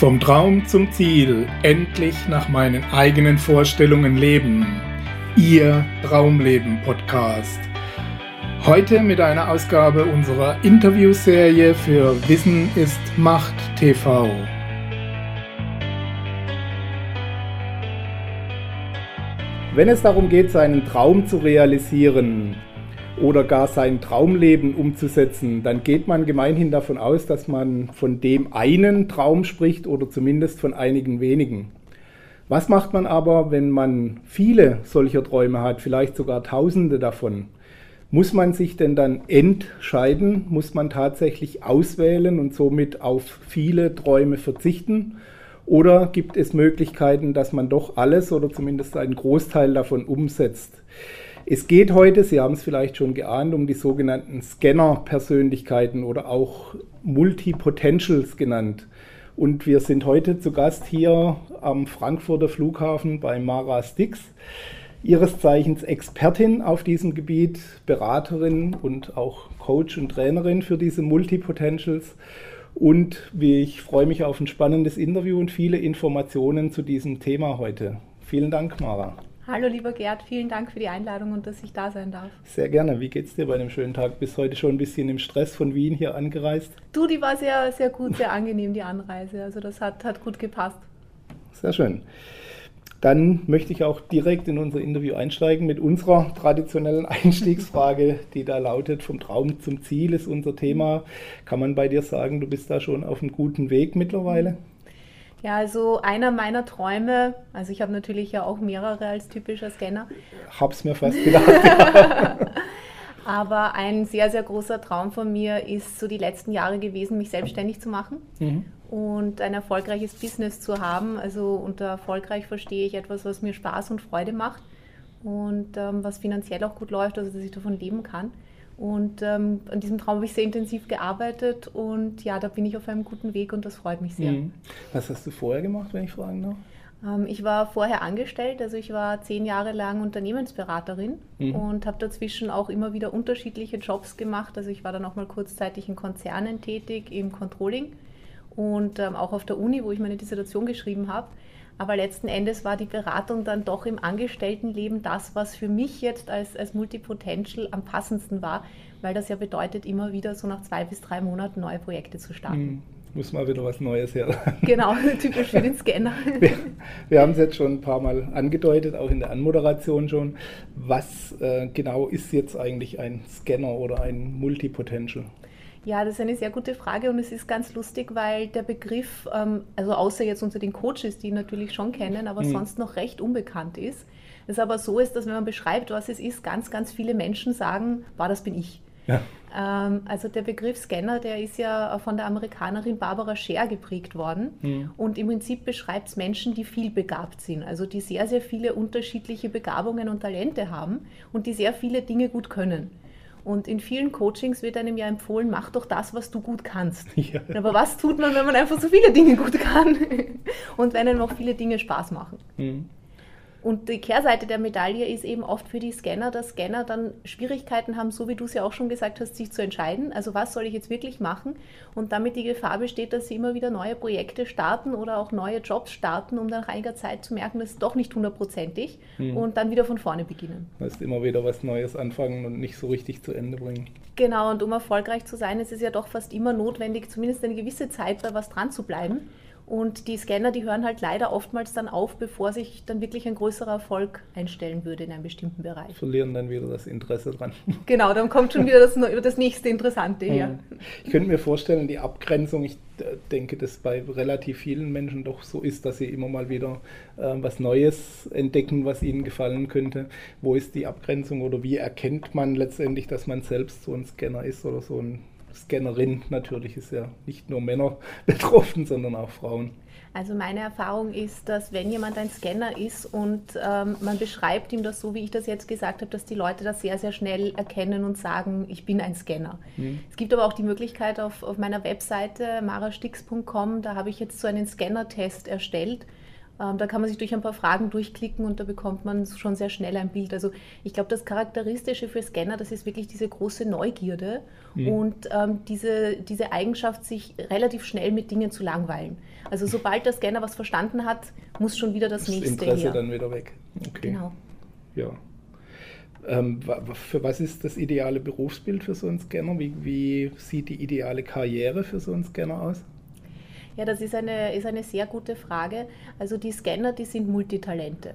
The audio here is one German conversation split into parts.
Vom Traum zum Ziel, endlich nach meinen eigenen Vorstellungen leben. Ihr Traumleben Podcast. Heute mit einer Ausgabe unserer Interviewserie für Wissen ist Macht TV. Wenn es darum geht, seinen Traum zu realisieren, oder gar sein Traumleben umzusetzen, dann geht man gemeinhin davon aus, dass man von dem einen Traum spricht oder zumindest von einigen wenigen. Was macht man aber, wenn man viele solcher Träume hat, vielleicht sogar tausende davon? Muss man sich denn dann entscheiden? Muss man tatsächlich auswählen und somit auf viele Träume verzichten? Oder gibt es Möglichkeiten, dass man doch alles oder zumindest einen Großteil davon umsetzt? Es geht heute, Sie haben es vielleicht schon geahnt, um die sogenannten Scanner-Persönlichkeiten oder auch Multipotentials genannt. Und wir sind heute zu Gast hier am Frankfurter Flughafen bei Mara Stix, ihres Zeichens Expertin auf diesem Gebiet, Beraterin und auch Coach und Trainerin für diese Multipotentials. Und ich freue mich auf ein spannendes Interview und viele Informationen zu diesem Thema heute. Vielen Dank, Mara. Hallo lieber Gerd, vielen Dank für die Einladung und dass ich da sein darf. Sehr gerne. Wie geht's dir bei einem schönen Tag? Bist heute schon ein bisschen im Stress von Wien hier angereist? Du, die war sehr, sehr gut, sehr angenehm, die Anreise. Also das hat, hat gut gepasst. Sehr schön. Dann möchte ich auch direkt in unser Interview einsteigen mit unserer traditionellen Einstiegsfrage, die da lautet, vom Traum zum Ziel ist unser Thema. Kann man bei dir sagen, du bist da schon auf einem guten Weg mittlerweile? Ja, also einer meiner Träume, also ich habe natürlich ja auch mehrere als typischer Scanner. Hab's mir fast gedacht. Aber ein sehr, sehr großer Traum von mir ist so die letzten Jahre gewesen, mich selbstständig zu machen mhm. und ein erfolgreiches Business zu haben. Also unter erfolgreich verstehe ich etwas, was mir Spaß und Freude macht und ähm, was finanziell auch gut läuft, also dass ich davon leben kann. Und ähm, an diesem Traum habe ich sehr intensiv gearbeitet und ja, da bin ich auf einem guten Weg und das freut mich sehr. Mhm. Was hast du vorher gemacht, wenn ich fragen darf? Ähm, ich war vorher angestellt, also ich war zehn Jahre lang Unternehmensberaterin mhm. und habe dazwischen auch immer wieder unterschiedliche Jobs gemacht. Also ich war dann auch mal kurzzeitig in Konzernen tätig, im Controlling und ähm, auch auf der Uni, wo ich meine Dissertation geschrieben habe. Aber letzten Endes war die Beratung dann doch im Angestelltenleben das, was für mich jetzt als, als Multipotential am passendsten war, weil das ja bedeutet, immer wieder so nach zwei bis drei Monaten neue Projekte zu starten. Hm, muss mal wieder was Neues her. Genau, typisch für den Scanner. Wir, wir haben es jetzt schon ein paar Mal angedeutet, auch in der Anmoderation schon. Was äh, genau ist jetzt eigentlich ein Scanner oder ein Multipotential? Ja, das ist eine sehr gute Frage und es ist ganz lustig, weil der Begriff, ähm, also außer jetzt unter den Coaches, die ihn natürlich schon kennen, aber mhm. sonst noch recht unbekannt ist. Es aber so ist, dass wenn man beschreibt, was es ist, ganz, ganz viele Menschen sagen, war das bin ich. Ja. Ähm, also der Begriff Scanner, der ist ja von der Amerikanerin Barbara Scher geprägt worden mhm. und im Prinzip beschreibt es Menschen, die viel begabt sind, also die sehr, sehr viele unterschiedliche Begabungen und Talente haben und die sehr viele Dinge gut können. Und in vielen Coachings wird einem ja empfohlen, mach doch das, was du gut kannst. Ja. Aber was tut man, wenn man einfach so viele Dinge gut kann und wenn einem auch viele Dinge Spaß machen? Mhm. Und die Kehrseite der Medaille ist eben oft für die Scanner, dass Scanner dann Schwierigkeiten haben, so wie du es ja auch schon gesagt hast, sich zu entscheiden. Also was soll ich jetzt wirklich machen? Und damit die Gefahr besteht, dass sie immer wieder neue Projekte starten oder auch neue Jobs starten, um dann nach einiger Zeit zu merken, das ist doch nicht hundertprozentig hm. und dann wieder von vorne beginnen. Das ist immer wieder was Neues anfangen und nicht so richtig zu Ende bringen. Genau, und um erfolgreich zu sein, ist es ja doch fast immer notwendig, zumindest eine gewisse Zeit bei was dran zu bleiben. Und die Scanner, die hören halt leider oftmals dann auf, bevor sich dann wirklich ein größerer Erfolg einstellen würde in einem bestimmten Bereich. Verlieren dann wieder das Interesse dran. Genau, dann kommt schon wieder das, das nächste Interessante her. Mhm. Ich könnte mir vorstellen, die Abgrenzung, ich äh, denke, dass bei relativ vielen Menschen doch so ist, dass sie immer mal wieder äh, was Neues entdecken, was ihnen gefallen könnte. Wo ist die Abgrenzung oder wie erkennt man letztendlich, dass man selbst so ein Scanner ist oder so ein Scannerin natürlich ist ja nicht nur Männer betroffen, sondern auch Frauen. Also meine Erfahrung ist, dass wenn jemand ein Scanner ist und ähm, man beschreibt ihm das so, wie ich das jetzt gesagt habe, dass die Leute das sehr, sehr schnell erkennen und sagen, ich bin ein Scanner. Mhm. Es gibt aber auch die Möglichkeit auf, auf meiner Webseite marastix.com, da habe ich jetzt so einen Scanner-Test erstellt, da kann man sich durch ein paar Fragen durchklicken und da bekommt man schon sehr schnell ein Bild. Also ich glaube, das Charakteristische für Scanner, das ist wirklich diese große Neugierde mhm. und ähm, diese, diese Eigenschaft, sich relativ schnell mit Dingen zu langweilen. Also sobald der Scanner was verstanden hat, muss schon wieder das, das nächste Interesse her. dann wieder weg. Okay. Genau. Ja. Ähm, für was ist das ideale Berufsbild für so einen Scanner? Wie, wie sieht die ideale Karriere für so einen Scanner aus? Ja, das ist eine, ist eine sehr gute Frage. Also die Scanner, die sind Multitalente.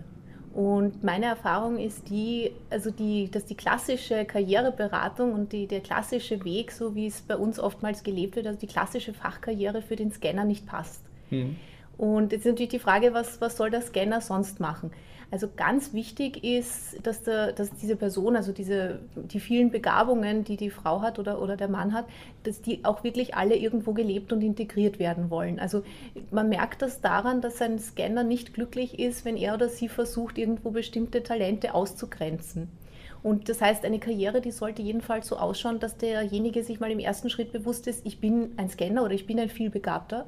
Und meine Erfahrung ist die, also die, dass die klassische Karriereberatung und die, der klassische Weg, so wie es bei uns oftmals gelebt wird, also die klassische Fachkarriere für den Scanner nicht passt. Mhm. Und jetzt ist natürlich die Frage, was, was soll der Scanner sonst machen? Also ganz wichtig ist, dass, der, dass diese Person, also diese, die vielen Begabungen, die die Frau hat oder, oder der Mann hat, dass die auch wirklich alle irgendwo gelebt und integriert werden wollen. Also man merkt das daran, dass ein Scanner nicht glücklich ist, wenn er oder sie versucht, irgendwo bestimmte Talente auszugrenzen. Und das heißt, eine Karriere, die sollte jedenfalls so ausschauen, dass derjenige sich mal im ersten Schritt bewusst ist, ich bin ein Scanner oder ich bin ein Vielbegabter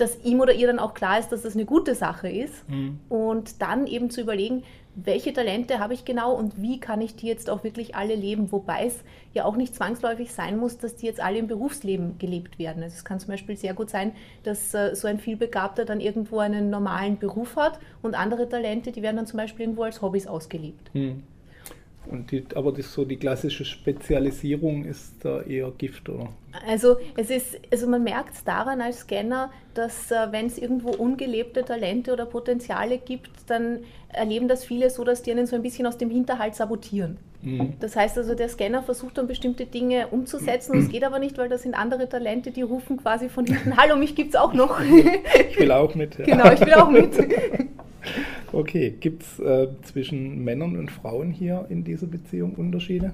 dass ihm oder ihr dann auch klar ist, dass das eine gute Sache ist. Mhm. Und dann eben zu überlegen, welche Talente habe ich genau und wie kann ich die jetzt auch wirklich alle leben, wobei es ja auch nicht zwangsläufig sein muss, dass die jetzt alle im Berufsleben gelebt werden. Also es kann zum Beispiel sehr gut sein, dass äh, so ein Vielbegabter dann irgendwo einen normalen Beruf hat und andere Talente, die werden dann zum Beispiel irgendwo als Hobbys ausgelebt. Mhm. Und die, aber das so die klassische Spezialisierung ist da eher Gift, oder? Also es ist, also man merkt es daran als Scanner, dass äh, wenn es irgendwo ungelebte Talente oder Potenziale gibt, dann erleben das viele so, dass die einen so ein bisschen aus dem Hinterhalt sabotieren. Mhm. Das heißt also, der Scanner versucht dann bestimmte Dinge umzusetzen und es geht aber nicht, weil das sind andere Talente, die rufen quasi von hinten, hallo, mich gibt es auch noch. ich will auch mit. Ja. Genau, ich will auch mit. Okay, gibt es äh, zwischen Männern und Frauen hier in dieser Beziehung Unterschiede?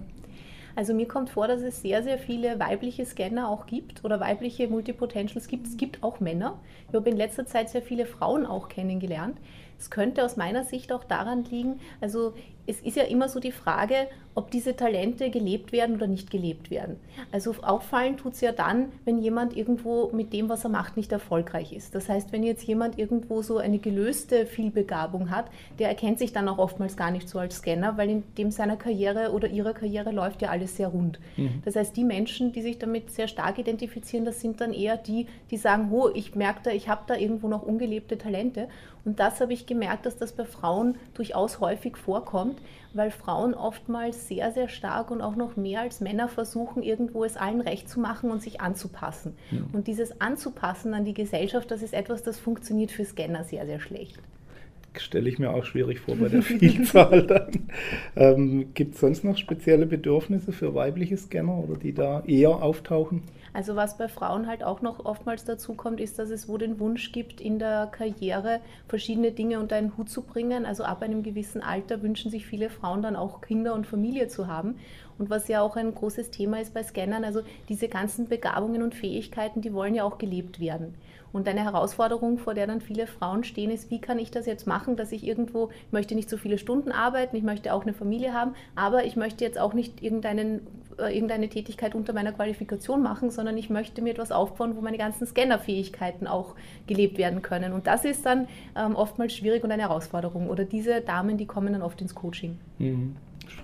Also mir kommt vor, dass es sehr, sehr viele weibliche Scanner auch gibt oder weibliche Multipotentials gibt. Es gibt auch Männer. Ich habe in letzter Zeit sehr viele Frauen auch kennengelernt. Es könnte aus meiner Sicht auch daran liegen, also es ist ja immer so die Frage, ob diese Talente gelebt werden oder nicht gelebt werden. Also auffallen tut es ja dann, wenn jemand irgendwo mit dem, was er macht, nicht erfolgreich ist. Das heißt, wenn jetzt jemand irgendwo so eine gelöste Vielbegabung hat, der erkennt sich dann auch oftmals gar nicht so als Scanner, weil in dem seiner Karriere oder ihrer Karriere läuft ja alles sehr rund. Mhm. Das heißt, die Menschen, die sich damit sehr stark identifizieren, das sind dann eher die, die sagen, oh, ich merke da, ich habe da irgendwo noch ungelebte Talente. Und das habe ich gemerkt, dass das bei Frauen durchaus häufig vorkommt, weil Frauen oftmals sehr, sehr stark und auch noch mehr als Männer versuchen, irgendwo es allen recht zu machen und sich anzupassen. Ja. Und dieses Anzupassen an die Gesellschaft, das ist etwas, das funktioniert für Scanner sehr, sehr schlecht stelle ich mir auch schwierig vor bei der Vielzahl dann. Ähm, Gibt es sonst noch spezielle Bedürfnisse für weibliche Scanner oder die da eher auftauchen? Also was bei Frauen halt auch noch oftmals dazu kommt, ist, dass es wo den Wunsch gibt, in der Karriere verschiedene Dinge unter einen Hut zu bringen. Also ab einem gewissen Alter wünschen sich viele Frauen dann auch Kinder und Familie zu haben. Und was ja auch ein großes Thema ist bei Scannern, also diese ganzen Begabungen und Fähigkeiten, die wollen ja auch gelebt werden. Und eine Herausforderung, vor der dann viele Frauen stehen, ist, wie kann ich das jetzt machen, dass ich irgendwo, ich möchte nicht so viele Stunden arbeiten, ich möchte auch eine Familie haben, aber ich möchte jetzt auch nicht irgendeinen, irgendeine Tätigkeit unter meiner Qualifikation machen, sondern ich möchte mir etwas aufbauen, wo meine ganzen Scannerfähigkeiten auch gelebt werden können. Und das ist dann ähm, oftmals schwierig und eine Herausforderung. Oder diese Damen, die kommen dann oft ins Coaching. Mhm.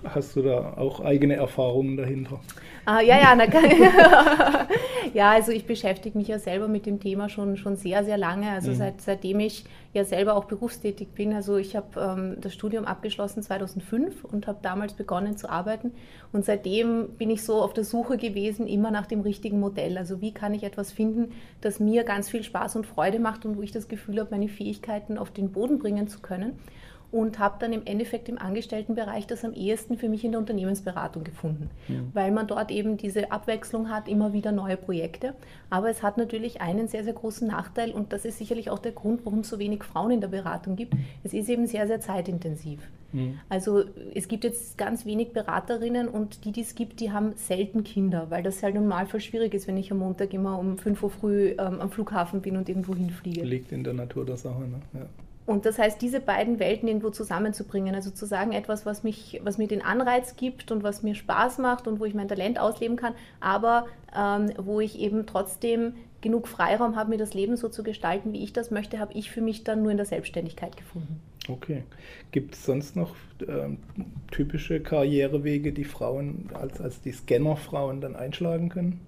Hast du da auch eigene Erfahrungen dahinter? Ah, ja, ja, na, ja, also ich beschäftige mich ja selber mit dem Thema schon, schon sehr, sehr lange. Also mhm. seit, seitdem ich ja selber auch berufstätig bin. Also ich habe ähm, das Studium abgeschlossen 2005 und habe damals begonnen zu arbeiten. Und seitdem bin ich so auf der Suche gewesen, immer nach dem richtigen Modell. Also wie kann ich etwas finden, das mir ganz viel Spaß und Freude macht und wo ich das Gefühl habe, meine Fähigkeiten auf den Boden bringen zu können und habe dann im Endeffekt im Angestelltenbereich das am ehesten für mich in der Unternehmensberatung gefunden, ja. weil man dort eben diese Abwechslung hat, immer wieder neue Projekte. Aber es hat natürlich einen sehr, sehr großen Nachteil und das ist sicherlich auch der Grund, warum es so wenig Frauen in der Beratung gibt. Es ist eben sehr, sehr zeitintensiv. Mhm. Also es gibt jetzt ganz wenig Beraterinnen und die, die es gibt, die haben selten Kinder, weil das halt normalfall schwierig ist, wenn ich am Montag immer um 5 Uhr früh ähm, am Flughafen bin und irgendwo hinfliege. Liegt in der Natur der Sache, ne? Ja. Und das heißt, diese beiden Welten irgendwo zusammenzubringen, also zu sagen, etwas, was, mich, was mir den Anreiz gibt und was mir Spaß macht und wo ich mein Talent ausleben kann, aber ähm, wo ich eben trotzdem genug Freiraum habe, mir das Leben so zu gestalten, wie ich das möchte, habe ich für mich dann nur in der Selbstständigkeit gefunden. Okay. Gibt es sonst noch ähm, typische Karrierewege, die Frauen als, als die Scannerfrauen dann einschlagen können?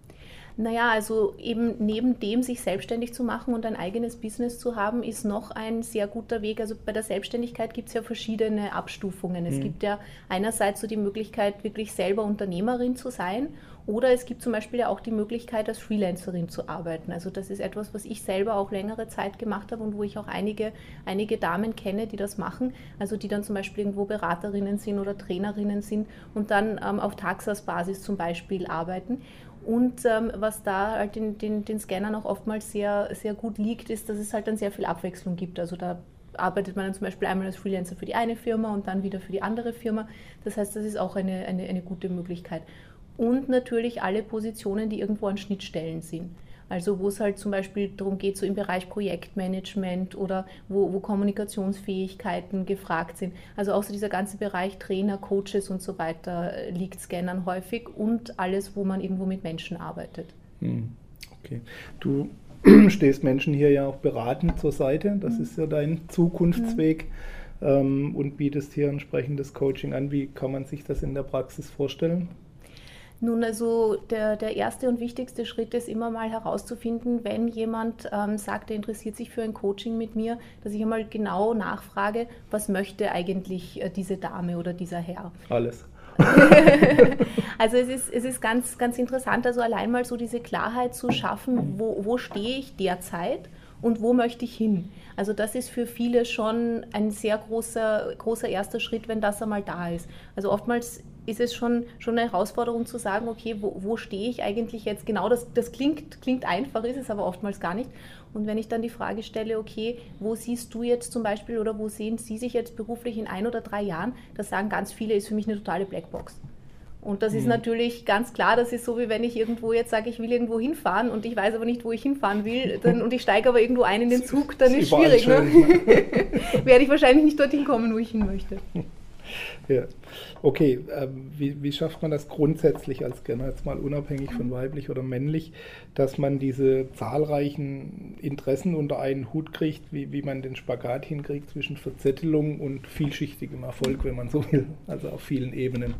Naja, also eben neben dem, sich selbstständig zu machen und ein eigenes Business zu haben, ist noch ein sehr guter Weg. Also bei der Selbstständigkeit gibt es ja verschiedene Abstufungen. Es mhm. gibt ja einerseits so die Möglichkeit, wirklich selber Unternehmerin zu sein. Oder es gibt zum Beispiel ja auch die Möglichkeit, als Freelancerin zu arbeiten. Also das ist etwas, was ich selber auch längere Zeit gemacht habe und wo ich auch einige, einige Damen kenne, die das machen. Also die dann zum Beispiel irgendwo Beraterinnen sind oder Trainerinnen sind und dann ähm, auf Taxas-Basis zum Beispiel arbeiten. Und ähm, was da halt den, den, den Scannern auch oftmals sehr, sehr gut liegt, ist, dass es halt dann sehr viel Abwechslung gibt. Also da arbeitet man dann zum Beispiel einmal als Freelancer für die eine Firma und dann wieder für die andere Firma. Das heißt, das ist auch eine, eine, eine gute Möglichkeit. Und natürlich alle Positionen, die irgendwo an Schnittstellen sind. Also wo es halt zum Beispiel darum geht, so im Bereich Projektmanagement oder wo, wo Kommunikationsfähigkeiten gefragt sind. Also auch so dieser ganze Bereich Trainer, Coaches und so weiter äh, liegt Scannern häufig und alles, wo man irgendwo mit Menschen arbeitet. Hm, okay. Du stehst Menschen hier ja auch beratend zur Seite. Das mhm. ist ja dein Zukunftsweg. Mhm. und bietest hier entsprechendes Coaching an. Wie kann man sich das in der Praxis vorstellen? Nun, also der, der erste und wichtigste Schritt ist immer mal herauszufinden, wenn jemand ähm, sagt, er interessiert sich für ein Coaching mit mir, dass ich einmal genau nachfrage, was möchte eigentlich äh, diese Dame oder dieser Herr. Alles. also es ist, es ist ganz, ganz interessant, also allein mal so diese Klarheit zu schaffen, wo, wo stehe ich derzeit und wo möchte ich hin. Also das ist für viele schon ein sehr großer, großer erster Schritt, wenn das einmal da ist. Also oftmals ist es schon, schon eine Herausforderung zu sagen, okay, wo, wo stehe ich eigentlich jetzt genau? Das, das klingt, klingt einfach, ist es aber oftmals gar nicht. Und wenn ich dann die Frage stelle, okay, wo siehst du jetzt zum Beispiel oder wo sehen Sie sich jetzt beruflich in ein oder drei Jahren, das sagen ganz viele, ist für mich eine totale Blackbox. Und das mhm. ist natürlich ganz klar, das ist so, wie wenn ich irgendwo jetzt sage, ich will irgendwo hinfahren und ich weiß aber nicht, wo ich hinfahren will dann, und ich steige aber irgendwo ein in den Zug, dann ist es schwierig. Ne? Werde ich wahrscheinlich nicht dorthin kommen, wo ich hin möchte. Ja. Okay, ähm, wie, wie, schafft man das grundsätzlich als Scanner, jetzt mal unabhängig von weiblich oder männlich, dass man diese zahlreichen Interessen unter einen Hut kriegt, wie, wie man den Spagat hinkriegt zwischen Verzettelung und vielschichtigem Erfolg, wenn man so will, also auf vielen Ebenen?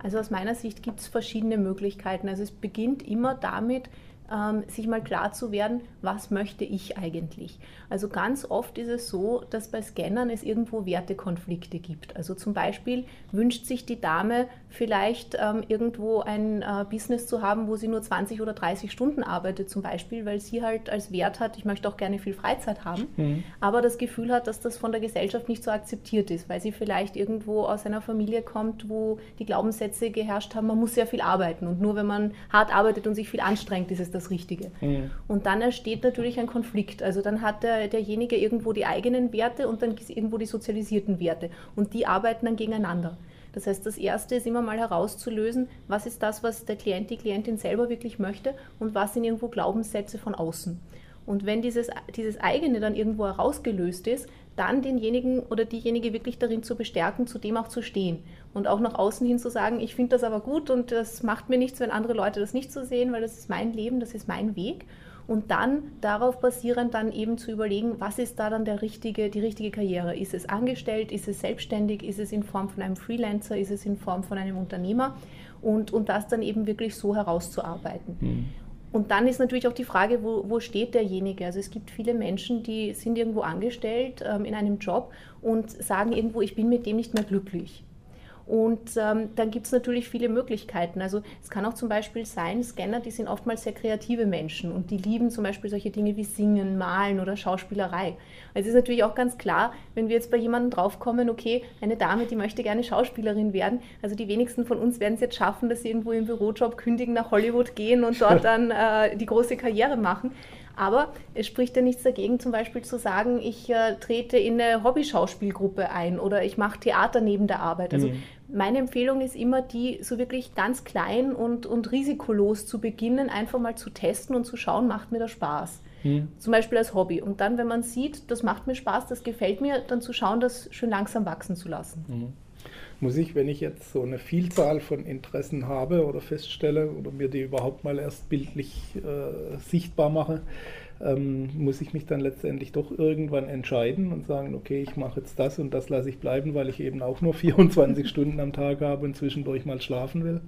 Also aus meiner Sicht gibt es verschiedene Möglichkeiten. Also es beginnt immer damit, ähm, sich mal klar zu werden, was möchte ich eigentlich. Also ganz oft ist es so, dass bei Scannern es irgendwo Wertekonflikte gibt. Also zum Beispiel wünscht sich die Dame vielleicht ähm, irgendwo ein äh, Business zu haben, wo sie nur 20 oder 30 Stunden arbeitet zum Beispiel, weil sie halt als Wert hat, ich möchte auch gerne viel Freizeit haben, mhm. aber das Gefühl hat, dass das von der Gesellschaft nicht so akzeptiert ist, weil sie vielleicht irgendwo aus einer Familie kommt, wo die Glaubenssätze geherrscht haben, man muss sehr viel arbeiten und nur wenn man hart arbeitet und sich viel anstrengt, ist es das Richtige. Mhm. Und dann entsteht natürlich ein Konflikt. Also dann hat der, derjenige irgendwo die eigenen Werte und dann irgendwo die sozialisierten Werte und die arbeiten dann gegeneinander. Das heißt, das Erste ist immer mal herauszulösen, was ist das, was der Klient, die Klientin selber wirklich möchte und was sind irgendwo Glaubenssätze von außen. Und wenn dieses, dieses eigene dann irgendwo herausgelöst ist, dann denjenigen oder diejenige wirklich darin zu bestärken, zu dem auch zu stehen. Und auch nach außen hin zu sagen, ich finde das aber gut und das macht mir nichts, wenn andere Leute das nicht so sehen, weil das ist mein Leben, das ist mein Weg. Und dann darauf basierend dann eben zu überlegen, was ist da dann der richtige, die richtige Karriere? Ist es angestellt? Ist es selbstständig? Ist es in Form von einem Freelancer? Ist es in Form von einem Unternehmer? Und, und das dann eben wirklich so herauszuarbeiten. Mhm. Und dann ist natürlich auch die Frage, wo, wo steht derjenige? Also es gibt viele Menschen, die sind irgendwo angestellt ähm, in einem Job und sagen irgendwo, ich bin mit dem nicht mehr glücklich. Und ähm, dann gibt es natürlich viele Möglichkeiten. Also es kann auch zum Beispiel sein, Scanner, die sind oftmals sehr kreative Menschen und die lieben zum Beispiel solche Dinge wie Singen, Malen oder Schauspielerei. Es ist natürlich auch ganz klar, wenn wir jetzt bei jemandem draufkommen, okay, eine Dame, die möchte gerne Schauspielerin werden. Also die wenigsten von uns werden es jetzt schaffen, dass sie irgendwo im Bürojob kündigen, nach Hollywood gehen und dort dann äh, die große Karriere machen. Aber es spricht ja nichts dagegen, zum Beispiel zu sagen, ich äh, trete in eine Hobby-Schauspielgruppe ein oder ich mache Theater neben der Arbeit. Also mhm meine Empfehlung ist immer die, so wirklich ganz klein und, und risikolos zu beginnen, einfach mal zu testen und zu schauen, macht mir das Spaß. Mhm. Zum Beispiel als Hobby. Und dann, wenn man sieht, das macht mir Spaß, das gefällt mir, dann zu schauen, das schön langsam wachsen zu lassen. Mhm. Muss ich, wenn ich jetzt so eine Vielzahl von Interessen habe oder feststelle oder mir die überhaupt mal erst bildlich äh, sichtbar mache, ähm, muss ich mich dann letztendlich doch irgendwann entscheiden und sagen, okay, ich mache jetzt das und das lasse ich bleiben, weil ich eben auch nur 24 Stunden am Tag habe und zwischendurch mal schlafen will?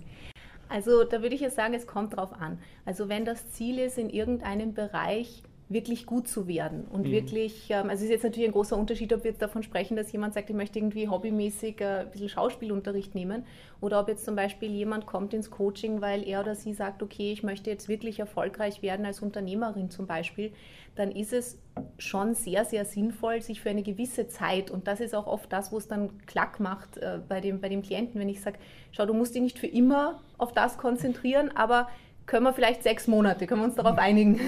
Also da würde ich jetzt sagen, es kommt drauf an. Also wenn das Ziel ist, in irgendeinem Bereich wirklich gut zu werden und mhm. wirklich, ähm, also es ist jetzt natürlich ein großer Unterschied, ob wir jetzt davon sprechen, dass jemand sagt, ich möchte irgendwie hobbymäßig äh, ein bisschen Schauspielunterricht nehmen oder ob jetzt zum Beispiel jemand kommt ins Coaching, weil er oder sie sagt, okay, ich möchte jetzt wirklich erfolgreich werden als Unternehmerin zum Beispiel, dann ist es schon sehr, sehr sinnvoll, sich für eine gewisse Zeit, und das ist auch oft das, wo es dann klack macht äh, bei, dem, bei dem Klienten, wenn ich sage, schau, du musst dich nicht für immer auf das konzentrieren, aber können wir vielleicht sechs Monate, können wir uns darauf einigen,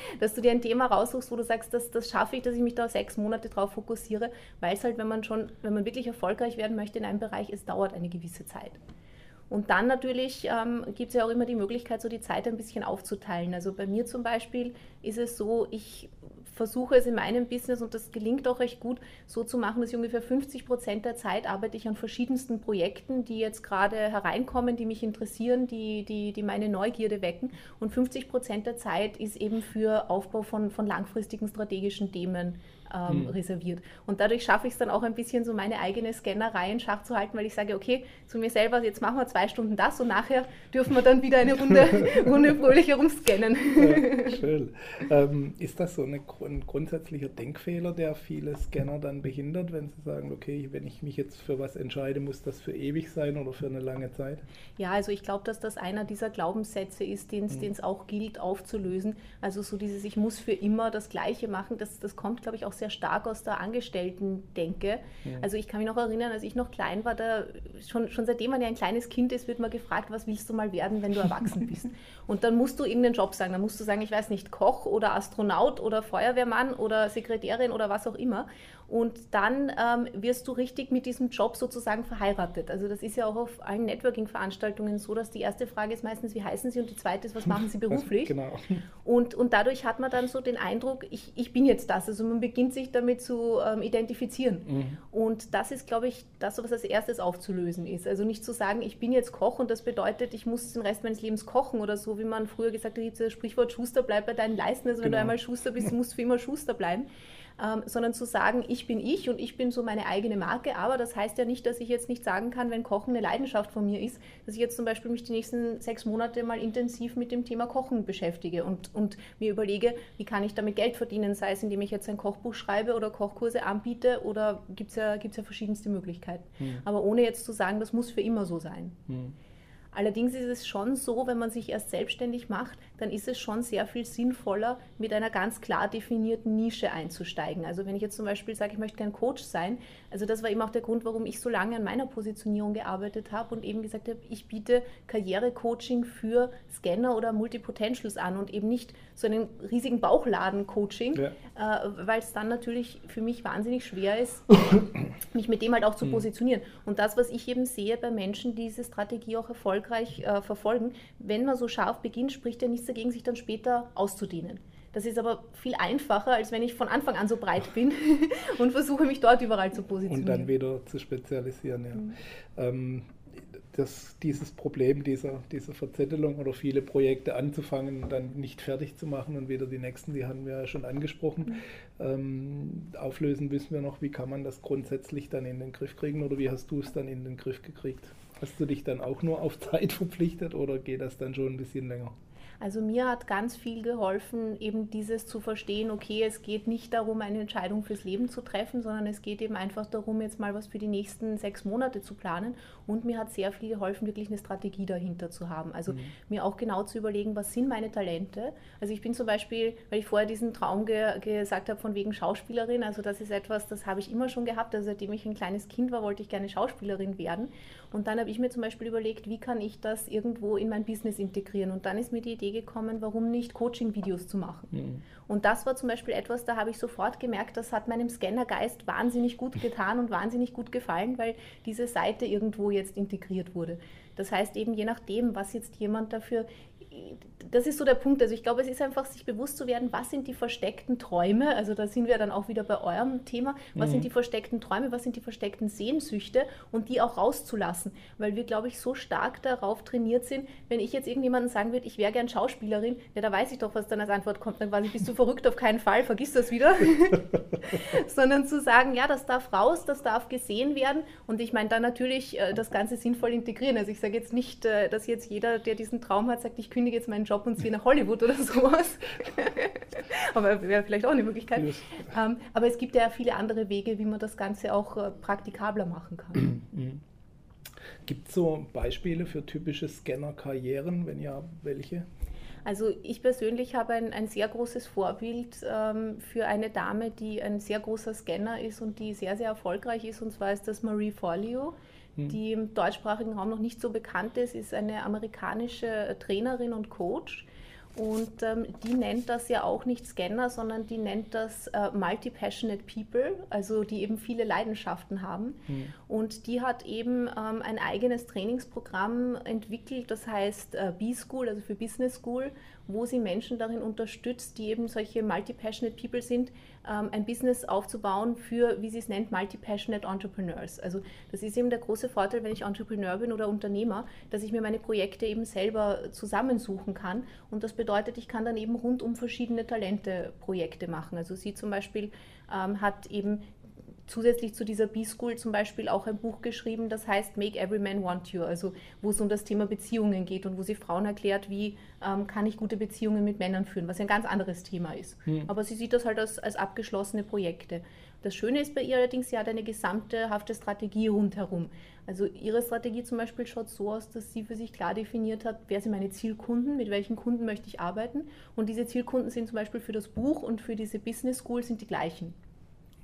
dass du dir ein Thema raussuchst, wo du sagst, das, das schaffe ich, dass ich mich da sechs Monate drauf fokussiere, weil es halt, wenn man schon, wenn man wirklich erfolgreich werden möchte in einem Bereich, es dauert eine gewisse Zeit. Und dann natürlich ähm, gibt es ja auch immer die Möglichkeit, so die Zeit ein bisschen aufzuteilen. Also bei mir zum Beispiel ist es so, ich versuche es in meinem Business und das gelingt auch recht gut, so zu machen, dass ich ungefähr 50 Prozent der Zeit arbeite ich an verschiedensten Projekten, die jetzt gerade hereinkommen, die mich interessieren, die, die, die meine Neugierde wecken. Und 50 Prozent der Zeit ist eben für Aufbau von, von langfristigen strategischen Themen ähm, mhm. reserviert. Und dadurch schaffe ich es dann auch ein bisschen so meine eigene Scannerei in Schach zu halten, weil ich sage, okay, zu mir selber, jetzt machen wir zwei Stunden das und nachher dürfen wir dann wieder eine Runde, Runde fröhlich herumscannen. Ja, schön. Ähm, ist das so eine, ein grundsätzlicher Denkfehler, der viele Scanner dann behindert, wenn sie sagen, okay, wenn ich mich jetzt für was entscheide, muss das für ewig sein oder für eine lange Zeit? Ja, also ich glaube, dass das einer dieser Glaubenssätze ist, den es mhm. auch gilt aufzulösen. Also so dieses, ich muss für immer das Gleiche machen, das, das kommt, glaube ich, auch sehr sehr stark aus der Angestellten-Denke. Ja. Also ich kann mich noch erinnern, als ich noch klein war, da schon, schon seitdem man ja ein kleines Kind ist, wird man gefragt, was willst du mal werden, wenn du erwachsen bist? Und dann musst du irgendeinen Job sagen. Dann musst du sagen, ich weiß nicht, Koch oder Astronaut oder Feuerwehrmann oder Sekretärin oder was auch immer. Und dann ähm, wirst du richtig mit diesem Job sozusagen verheiratet. Also das ist ja auch auf allen Networking-Veranstaltungen so, dass die erste Frage ist meistens, wie heißen Sie? Und die zweite ist, was machen Sie beruflich? genau. Und, und dadurch hat man dann so den Eindruck, ich, ich bin jetzt das. Also man beginnt sich damit zu ähm, identifizieren. Mhm. Und das ist, glaube ich, das, was als erstes aufzulösen ist. Also nicht zu sagen, ich bin jetzt Koch und das bedeutet, ich muss den Rest meines Lebens kochen oder so, wie man früher gesagt hat, das Sprichwort Schuster bleibt bei deinen Leisten. Also wenn du genau. einmal Schuster bist, musst du für immer Schuster bleiben ähm, sondern zu sagen, ich bin ich und ich bin so meine eigene Marke. Aber das heißt ja nicht, dass ich jetzt nicht sagen kann, wenn Kochen eine Leidenschaft von mir ist, dass ich jetzt zum Beispiel mich die nächsten sechs Monate mal intensiv mit dem Thema Kochen beschäftige und, und mir überlege, wie kann ich damit Geld verdienen, sei es indem ich jetzt ein Kochbuch schreibe oder Kochkurse anbiete oder gibt es ja, gibt's ja verschiedenste Möglichkeiten. Hm. Aber ohne jetzt zu sagen, das muss für immer so sein. Hm. Allerdings ist es schon so, wenn man sich erst selbstständig macht, dann ist es schon sehr viel sinnvoller, mit einer ganz klar definierten Nische einzusteigen. Also wenn ich jetzt zum Beispiel sage, ich möchte kein Coach sein, also das war eben auch der Grund, warum ich so lange an meiner Positionierung gearbeitet habe und eben gesagt habe, ich biete Karrierecoaching für Scanner oder Multipotentials an und eben nicht so einen riesigen Bauchladen-Coaching, ja. äh, weil es dann natürlich für mich wahnsinnig schwer ist, mich mit dem halt auch zu mhm. positionieren. Und das, was ich eben sehe bei Menschen, die diese Strategie auch erfolgreich äh, verfolgen, wenn man so scharf beginnt, spricht ja nichts dagegen, sich dann später auszudehnen. Das ist aber viel einfacher, als wenn ich von Anfang an so breit bin und versuche, mich dort überall zu positionieren. Und dann wieder zu spezialisieren, ja. Mhm. Ähm, das, dieses Problem dieser, dieser Verzettelung oder viele Projekte anzufangen und dann nicht fertig zu machen und wieder die nächsten, die haben wir ja schon angesprochen. Mhm. Ähm, auflösen wissen wir noch, wie kann man das grundsätzlich dann in den Griff kriegen oder wie hast du es dann in den Griff gekriegt? Hast du dich dann auch nur auf Zeit verpflichtet oder geht das dann schon ein bisschen länger? Also mir hat ganz viel geholfen, eben dieses zu verstehen, okay, es geht nicht darum, eine Entscheidung fürs Leben zu treffen, sondern es geht eben einfach darum, jetzt mal was für die nächsten sechs Monate zu planen. Und mir hat sehr viel geholfen, wirklich eine Strategie dahinter zu haben. Also mhm. mir auch genau zu überlegen, was sind meine Talente. Also ich bin zum Beispiel, weil ich vorher diesen Traum ge gesagt habe, von wegen Schauspielerin, also das ist etwas, das habe ich immer schon gehabt. Also seitdem ich ein kleines Kind war, wollte ich gerne Schauspielerin werden. Und dann habe ich mir zum Beispiel überlegt, wie kann ich das irgendwo in mein Business integrieren. Und dann ist mir die Idee Wege kommen, warum nicht Coaching-Videos zu machen. Mhm. Und das war zum Beispiel etwas, da habe ich sofort gemerkt, das hat meinem Scannergeist wahnsinnig gut getan und wahnsinnig gut gefallen, weil diese Seite irgendwo jetzt integriert wurde. Das heißt eben, je nachdem, was jetzt jemand dafür das ist so der Punkt. Also ich glaube, es ist einfach, sich bewusst zu werden, was sind die versteckten Träume. Also da sind wir dann auch wieder bei eurem Thema. Was mhm. sind die versteckten Träume, was sind die versteckten Sehnsüchte und die auch rauszulassen. Weil wir, glaube ich, so stark darauf trainiert sind, wenn ich jetzt irgendjemandem sagen würde, ich wäre gern Schauspielerin, ja, da weiß ich doch, was dann als Antwort kommt. Dann quasi, bist du verrückt, auf keinen Fall, vergiss das wieder. Sondern zu sagen, ja, das darf raus, das darf gesehen werden. Und ich meine dann natürlich äh, das Ganze sinnvoll integrieren. Also ich sage jetzt nicht, äh, dass jetzt jeder, der diesen Traum hat, sagt, ich kündige jetzt meinen Job und ziehe nach Hollywood oder sowas. aber wäre vielleicht auch eine Möglichkeit. Yes. Ähm, aber es gibt ja viele andere Wege, wie man das Ganze auch äh, praktikabler machen kann. Mhm. Gibt es so Beispiele für typische Scanner-Karrieren? Wenn ja, welche? Also ich persönlich habe ein, ein sehr großes Vorbild ähm, für eine Dame, die ein sehr großer Scanner ist und die sehr, sehr erfolgreich ist. Und zwar ist das Marie Forleo. Hm. die im deutschsprachigen Raum noch nicht so bekannt ist, ist eine amerikanische Trainerin und Coach. Und ähm, die nennt das ja auch nicht Scanner, sondern die nennt das äh, Multi-Passionate People, also die eben viele Leidenschaften haben. Mhm. Und die hat eben ähm, ein eigenes Trainingsprogramm entwickelt, das heißt äh, B-School, also für Business School, wo sie Menschen darin unterstützt, die eben solche Multi-Passionate People sind, ähm, ein Business aufzubauen für, wie sie es nennt, Multi-Passionate Entrepreneurs. Also das ist eben der große Vorteil, wenn ich Entrepreneur bin oder Unternehmer, dass ich mir meine Projekte eben selber zusammensuchen kann. Und das bedeutet, ich kann dann eben rund um verschiedene Talente Projekte machen. Also sie zum Beispiel ähm, hat eben zusätzlich zu dieser B-School zum Beispiel auch ein Buch geschrieben, das heißt Make Every Man Want You, also wo es um das Thema Beziehungen geht und wo sie Frauen erklärt, wie ähm, kann ich gute Beziehungen mit Männern führen, was ein ganz anderes Thema ist. Hm. Aber sie sieht das halt als, als abgeschlossene Projekte. Das Schöne ist bei ihr allerdings, sie hat eine gesamte hafte Strategie rundherum. Also ihre Strategie zum Beispiel schaut so aus, dass sie für sich klar definiert hat, wer sind meine Zielkunden, mit welchen Kunden möchte ich arbeiten. Und diese Zielkunden sind zum Beispiel für das Buch und für diese Business School sind die gleichen.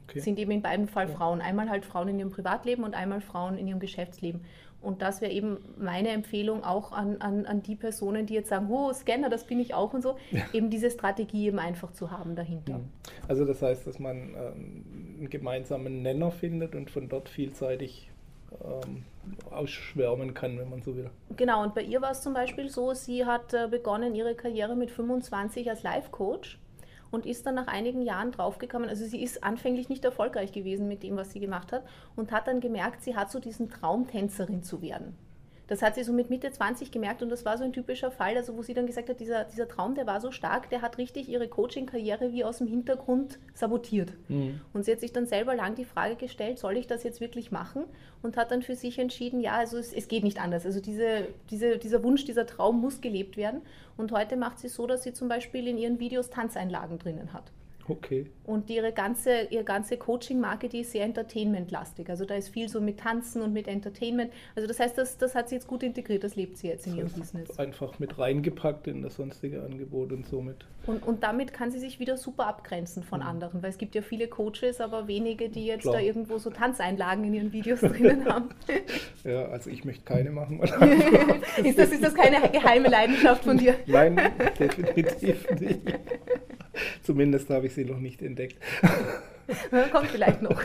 Okay. Sind eben in beiden Fall ja. Frauen. Einmal halt Frauen in ihrem Privatleben und einmal Frauen in ihrem Geschäftsleben. Und das wäre eben meine Empfehlung auch an, an, an die Personen, die jetzt sagen, oh, Scanner, das bin ich auch und so, ja. eben diese Strategie eben einfach zu haben dahinter. Mhm. Also das heißt, dass man ähm, einen gemeinsamen Nenner findet und von dort vielseitig ähm, ausschwärmen kann, wenn man so will. Genau, und bei ihr war es zum Beispiel so, sie hat äh, begonnen ihre Karriere mit 25 als Life-Coach und ist dann nach einigen Jahren draufgekommen, also sie ist anfänglich nicht erfolgreich gewesen mit dem, was sie gemacht hat und hat dann gemerkt, sie hat so diesen Traum, Tänzerin zu werden. Das hat sie so mit Mitte 20 gemerkt und das war so ein typischer Fall, also wo sie dann gesagt hat, dieser, dieser Traum, der war so stark, der hat richtig ihre Coaching-Karriere wie aus dem Hintergrund sabotiert. Mhm. Und sie hat sich dann selber lang die Frage gestellt, soll ich das jetzt wirklich machen? Und hat dann für sich entschieden, ja, also es, es geht nicht anders. Also diese, diese, dieser Wunsch, dieser Traum muss gelebt werden. Und heute macht sie so, dass sie zum Beispiel in ihren Videos Tanzeinlagen drinnen hat. Okay. Und ihre ganze, ihre ganze Coaching-Marke, die ist sehr entertainment-lastig. Also da ist viel so mit Tanzen und mit Entertainment. Also das heißt, das, das hat sie jetzt gut integriert, das lebt sie jetzt in das ihrem Business. Einfach mit reingepackt in das sonstige Angebot und somit. Und, und damit kann sie sich wieder super abgrenzen von mhm. anderen, weil es gibt ja viele Coaches, aber wenige, die jetzt Klar. da irgendwo so Tanzeinlagen in ihren Videos drinnen haben. Ja, also ich möchte keine machen. ist, das, ist das keine geheime Leidenschaft von dir? Nein, definitiv nicht. Zumindest habe ich sie noch nicht entdeckt. Kommt vielleicht noch.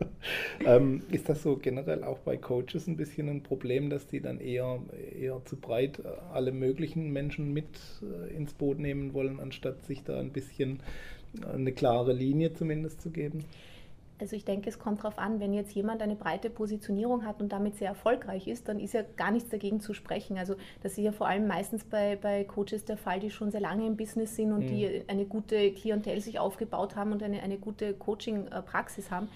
ähm, ist das so generell auch bei Coaches ein bisschen ein Problem, dass die dann eher, eher zu breit äh, alle möglichen Menschen mit äh, ins Boot nehmen wollen, anstatt sich da ein bisschen eine klare Linie zumindest zu geben? Also ich denke, es kommt darauf an, wenn jetzt jemand eine breite Positionierung hat und damit sehr erfolgreich ist, dann ist ja gar nichts dagegen zu sprechen. Also das ist ja vor allem meistens bei, bei Coaches der Fall, die schon sehr lange im Business sind und mhm. die eine gute Klientel sich aufgebaut haben und eine, eine gute Coaching-Praxis haben.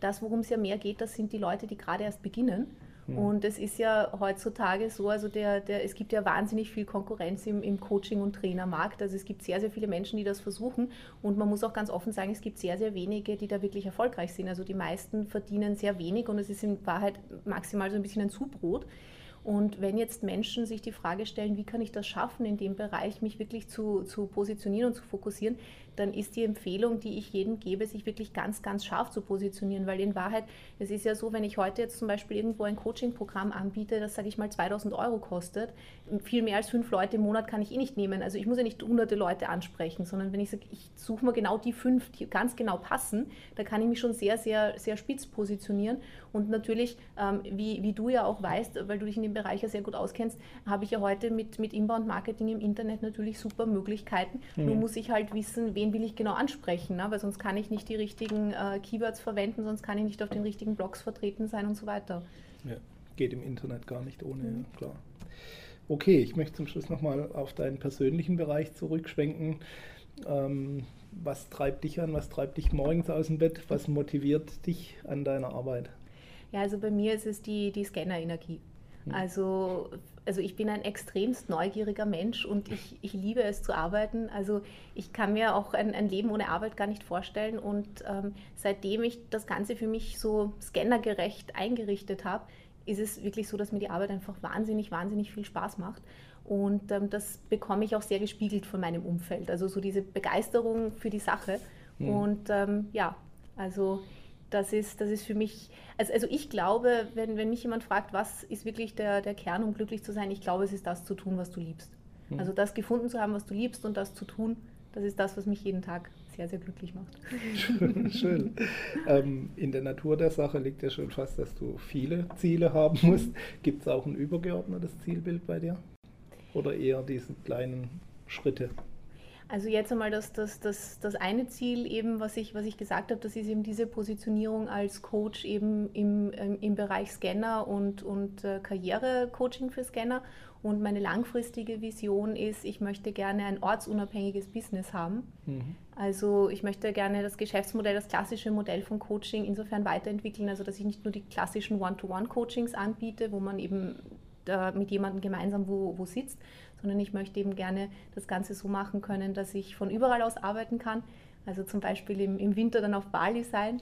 Das, worum es ja mehr geht, das sind die Leute, die gerade erst beginnen Mhm. Und es ist ja heutzutage so, also der, der, es gibt ja wahnsinnig viel Konkurrenz im, im Coaching- und Trainermarkt. Also es gibt sehr, sehr viele Menschen, die das versuchen. Und man muss auch ganz offen sagen, es gibt sehr, sehr wenige, die da wirklich erfolgreich sind. Also die meisten verdienen sehr wenig und es ist in Wahrheit maximal so ein bisschen ein Zubrot. Und wenn jetzt Menschen sich die Frage stellen, wie kann ich das schaffen, in dem Bereich mich wirklich zu, zu positionieren und zu fokussieren, dann ist die Empfehlung, die ich jedem gebe, sich wirklich ganz, ganz scharf zu positionieren, weil in Wahrheit, es ist ja so, wenn ich heute jetzt zum Beispiel irgendwo ein Coaching-Programm anbiete, das sage ich mal 2000 Euro kostet, viel mehr als fünf Leute im Monat kann ich eh nicht nehmen. Also ich muss ja nicht hunderte Leute ansprechen, sondern wenn ich sage, ich suche mir genau die fünf, die ganz genau passen, da kann ich mich schon sehr, sehr, sehr spitz positionieren. Und natürlich, ähm, wie, wie du ja auch weißt, weil du dich in dem Bereich ja sehr gut auskennst, habe ich ja heute mit, mit Inbound-Marketing im Internet natürlich super Möglichkeiten. Mhm. Nur muss ich halt wissen, wen will ich genau ansprechen, ne? weil sonst kann ich nicht die richtigen äh, Keywords verwenden, sonst kann ich nicht auf den richtigen Blogs vertreten sein und so weiter. Ja, geht im Internet gar nicht ohne, mhm. ja, klar. Okay, ich möchte zum Schluss nochmal auf deinen persönlichen Bereich zurückschwenken. Ähm, was treibt dich an? Was treibt dich morgens aus dem Bett? Was motiviert dich an deiner Arbeit? Ja, also bei mir ist es die, die Scanner-Energie. Hm. Also, also ich bin ein extremst neugieriger Mensch und ich, ich liebe es zu arbeiten. Also ich kann mir auch ein, ein Leben ohne Arbeit gar nicht vorstellen. Und ähm, seitdem ich das Ganze für mich so scannergerecht eingerichtet habe, ist es wirklich so, dass mir die Arbeit einfach wahnsinnig, wahnsinnig viel Spaß macht. Und ähm, das bekomme ich auch sehr gespiegelt von meinem Umfeld. Also so diese Begeisterung für die Sache. Mhm. Und ähm, ja, also das ist, das ist für mich, also, also ich glaube, wenn, wenn mich jemand fragt, was ist wirklich der, der Kern, um glücklich zu sein, ich glaube, es ist das zu tun, was du liebst. Mhm. Also das gefunden zu haben, was du liebst und das zu tun, das ist das, was mich jeden Tag sehr, sehr glücklich macht. Schön. schön. Ähm, in der Natur der Sache liegt ja schon fast, dass du viele Ziele haben musst. Gibt es auch ein übergeordnetes Zielbild bei dir? Oder eher diese kleinen Schritte? Also jetzt einmal das, das, das, das eine Ziel eben, was ich, was ich gesagt habe, das ist eben diese Positionierung als Coach eben im, ähm, im Bereich Scanner und, und äh, Karrierecoaching für Scanner. Und meine langfristige Vision ist, ich möchte gerne ein ortsunabhängiges Business haben. Mhm. Also ich möchte gerne das Geschäftsmodell, das klassische Modell von Coaching insofern weiterentwickeln, also dass ich nicht nur die klassischen One-to-One-Coachings anbiete, wo man eben mit jemandem gemeinsam wo, wo sitzt, sondern ich möchte eben gerne das Ganze so machen können, dass ich von überall aus arbeiten kann. Also zum Beispiel im, im Winter dann auf Bali sein.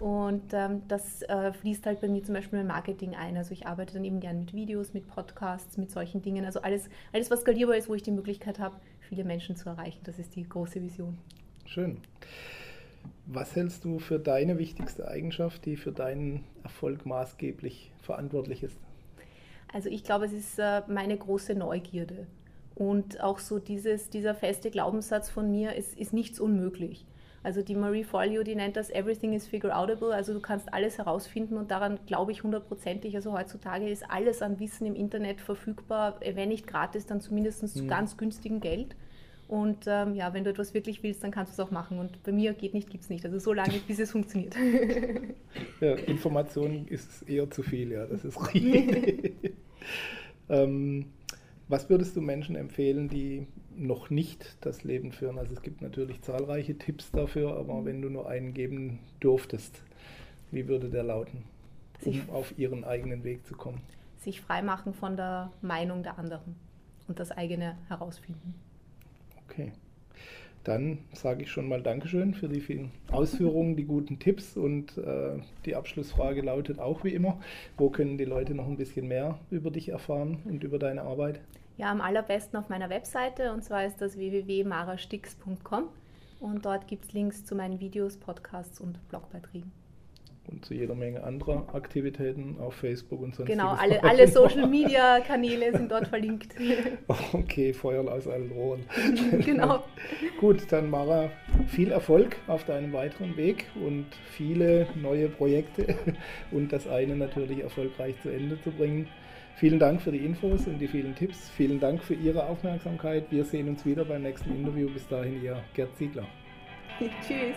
Und ähm, das äh, fließt halt bei mir zum Beispiel im Marketing ein. Also ich arbeite dann eben gerne mit Videos, mit Podcasts, mit solchen Dingen. Also alles, alles, was skalierbar ist, wo ich die Möglichkeit habe, viele Menschen zu erreichen. Das ist die große Vision. Schön. Was hältst du für deine wichtigste Eigenschaft, die für deinen Erfolg maßgeblich verantwortlich ist? Also ich glaube, es ist äh, meine große Neugierde. Und auch so dieses, dieser feste Glaubenssatz von mir, es ist nichts unmöglich. Also die Marie Folio, die nennt das Everything is figure outable, also du kannst alles herausfinden und daran glaube ich hundertprozentig. Also heutzutage ist alles an Wissen im Internet verfügbar, wenn nicht gratis, dann zumindest mhm. zu ganz günstigem Geld. Und ähm, ja, wenn du etwas wirklich willst, dann kannst du es auch machen. Und bei mir geht nicht, gibt es nicht. Also so lange, bis es funktioniert. Ja, Information ist eher zu viel, ja, das ist richtig. ähm, was würdest du Menschen empfehlen, die noch nicht das Leben führen? Also es gibt natürlich zahlreiche Tipps dafür, aber wenn du nur einen geben dürftest, wie würde der lauten, um sich, auf ihren eigenen Weg zu kommen? Sich freimachen von der Meinung der anderen und das eigene herausfinden. Okay. Dann sage ich schon mal Dankeschön für die vielen Ausführungen, die guten Tipps und äh, die Abschlussfrage lautet auch wie immer, wo können die Leute noch ein bisschen mehr über dich erfahren und über deine Arbeit? Ja, am allerbesten auf meiner Webseite und zwar ist das www.marastix.com und dort gibt es Links zu meinen Videos, Podcasts und Blogbeiträgen und zu jeder Menge anderer Aktivitäten auf Facebook und sonst. Genau, alle, alle Social Media Kanäle sind dort verlinkt. Okay, Feuer aus allen Rohren. genau. Gut, dann Mara, viel Erfolg auf deinem weiteren Weg und viele neue Projekte und das eine natürlich erfolgreich zu Ende zu bringen. Vielen Dank für die Infos und die vielen Tipps. Vielen Dank für Ihre Aufmerksamkeit. Wir sehen uns wieder beim nächsten Interview. Bis dahin, Ihr Gerd Ziegler. Tschüss.